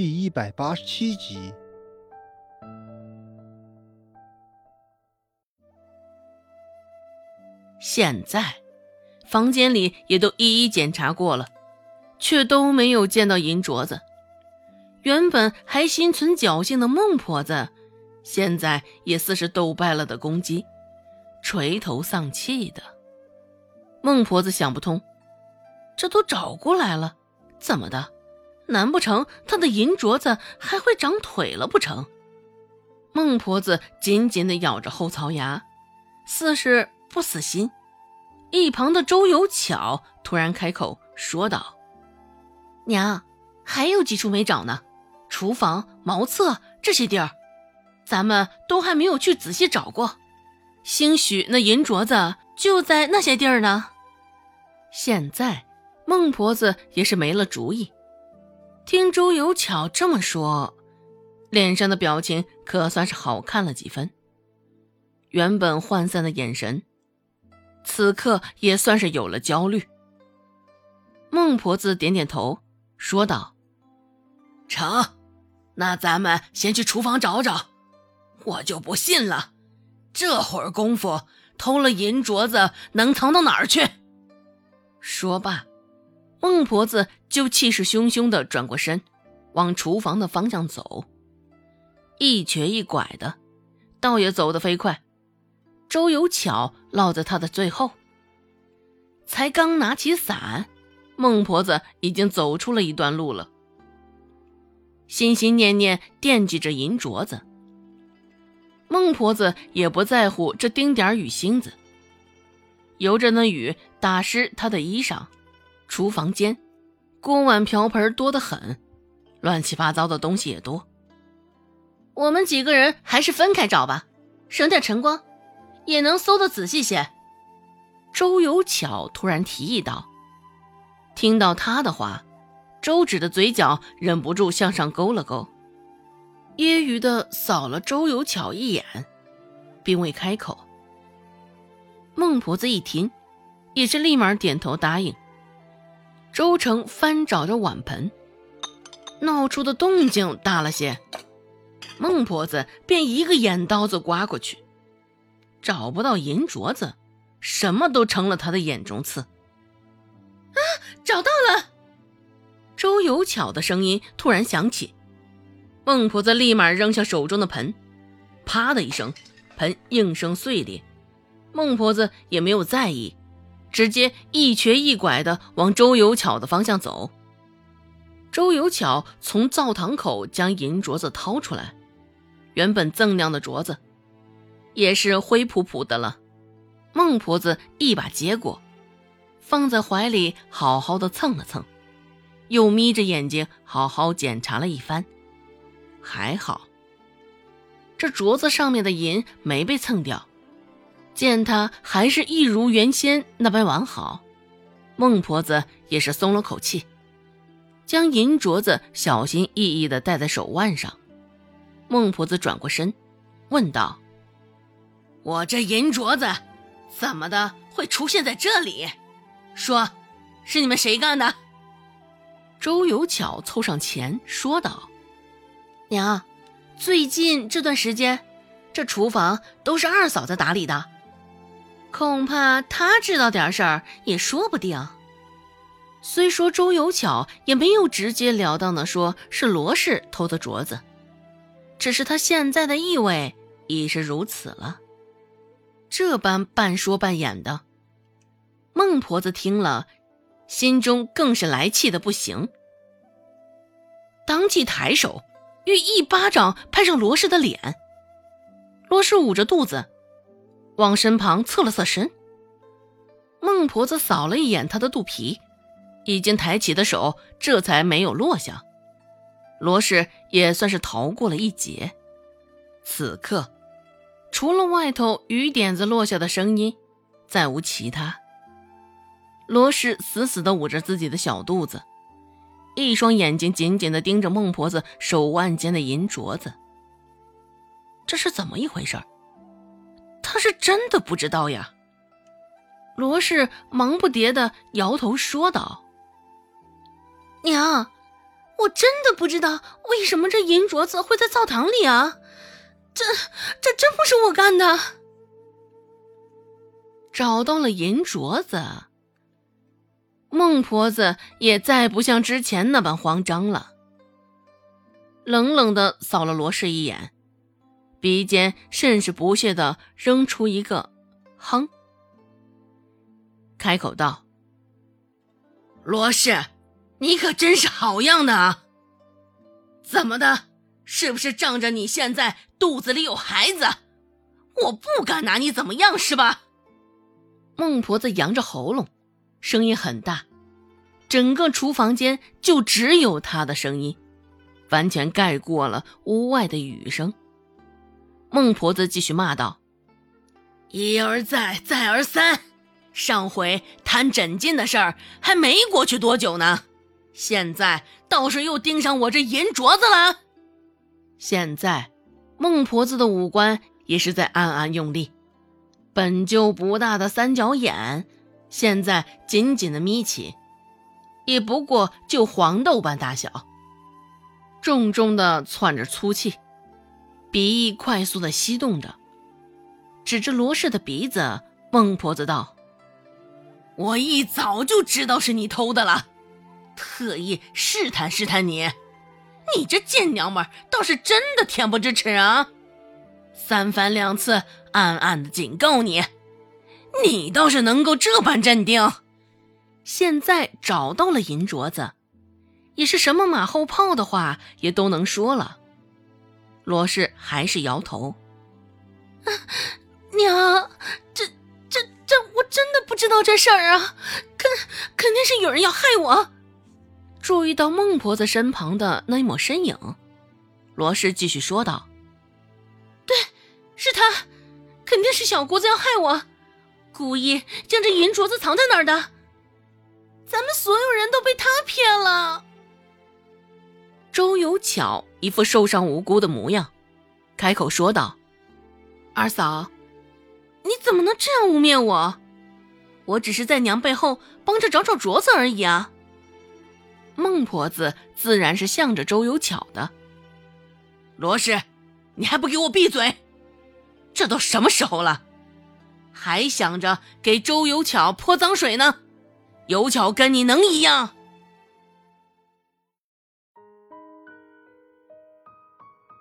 第一百八十七集。现在，房间里也都一一检查过了，却都没有见到银镯子。原本还心存侥幸的孟婆子，现在也似是斗败了的公鸡，垂头丧气的。孟婆子想不通，这都找过来了，怎么的？难不成她的银镯子还会长腿了不成？孟婆子紧紧地咬着后槽牙，似是不死心。一旁的周有巧突然开口说道：“娘，还有几处没找呢。”厨房、茅厕这些地儿，咱们都还没有去仔细找过。兴许那银镯子就在那些地儿呢。现在孟婆子也是没了主意。听周有巧这么说，脸上的表情可算是好看了几分。原本涣散的眼神，此刻也算是有了焦虑。孟婆子点点头，说道：“成。”那咱们先去厨房找找，我就不信了，这会儿功夫偷了银镯子能藏到哪儿去？说罢，孟婆子就气势汹汹地转过身，往厨房的方向走，一瘸一拐的，倒也走得飞快。周有巧落在他的最后，才刚拿起伞，孟婆子已经走出了一段路了。心心念念惦记着银镯子，孟婆子也不在乎这丁点雨星子。由着那雨打湿她的衣裳，厨房间锅碗瓢盆多得很，乱七八糟的东西也多。我们几个人还是分开找吧，省点晨光，也能搜得仔细些。周有巧突然提议道：“听到他的话。”周芷的嘴角忍不住向上勾了勾，揶揄的扫了周有巧一眼，并未开口。孟婆子一听，也是立马点头答应。周成翻找着碗盆，闹出的动静大了些，孟婆子便一个眼刀子刮过去，找不到银镯子，什么都成了他的眼中刺。啊，找到了！周有巧的声音突然响起，孟婆子立马扔下手中的盆，啪的一声，盆应声碎裂。孟婆子也没有在意，直接一瘸一拐的往周有巧的方向走。周有巧从灶堂口将银镯子掏出来，原本锃亮的镯子，也是灰扑扑的了。孟婆子一把接过，放在怀里，好好的蹭了蹭。又眯着眼睛好好检查了一番，还好，这镯子上面的银没被蹭掉，见他还是一如原先那般完好，孟婆子也是松了口气，将银镯子小心翼翼地戴在手腕上。孟婆子转过身，问道：“我这银镯子怎么的会出现在这里？说，是你们谁干的？”周有巧凑上前说道：“娘，最近这段时间，这厨房都是二嫂在打理的，恐怕他知道点事儿也说不定。”虽说周有巧也没有直截了当的说是罗氏偷的镯子，只是他现在的意味已是如此了。这般半说半演的，孟婆子听了。心中更是来气的不行，当即抬手，欲一巴掌拍上罗氏的脸。罗氏捂着肚子，往身旁侧了侧身。孟婆子扫了一眼他的肚皮，已经抬起的手这才没有落下。罗氏也算是逃过了一劫。此刻，除了外头雨点子落下的声音，再无其他。罗氏死死地捂着自己的小肚子，一双眼睛紧紧地盯着孟婆子手腕间的银镯子。这是怎么一回事？他是真的不知道呀。罗氏忙不迭地摇头说道：“娘，我真的不知道为什么这银镯子会在灶堂里啊！这这真不是我干的。找到了银镯子，孟婆子也再不像之前那般慌张了，冷冷的扫了罗氏一眼，鼻尖甚是不屑的扔出一个“哼”，开口道：“罗氏。”你可真是好样的啊！怎么的？是不是仗着你现在肚子里有孩子，我不敢拿你怎么样是吧？孟婆子扬着喉咙，声音很大，整个厨房间就只有她的声音，完全盖过了屋外的雨声。孟婆子继续骂道：“一而再，再而三，上回谈枕巾的事儿还没过去多久呢。”现在倒是又盯上我这银镯子了。现在，孟婆子的五官也是在暗暗用力，本就不大的三角眼，现在紧紧的眯起，也不过就黄豆般大小，重重的窜着粗气，鼻翼快速的吸动着，指着罗氏的鼻子，孟婆子道：“我一早就知道是你偷的了。”特意试探试探你，你这贱娘们倒是真的恬不知耻啊！三番两次暗暗的警告你，你倒是能够这般镇定。现在找到了银镯子，也是什么马后炮的话也都能说了。罗氏还是摇头，娘，这这这，我真的不知道这事儿啊，肯肯定是有人要害我。注意到孟婆子身旁的那一抹身影，罗氏继续说道：“对，是他，肯定是小姑子要害我，故意将这银镯子藏在那儿的。咱们所有人都被他骗了。”周有巧一副受伤无辜的模样，开口说道：“二嫂，你怎么能这样污蔑我？我只是在娘背后帮着找找镯子而已啊。”孟婆子自然是向着周有巧的。罗氏，你还不给我闭嘴！这都什么时候了，还想着给周有巧泼脏水呢？有巧跟你能一样？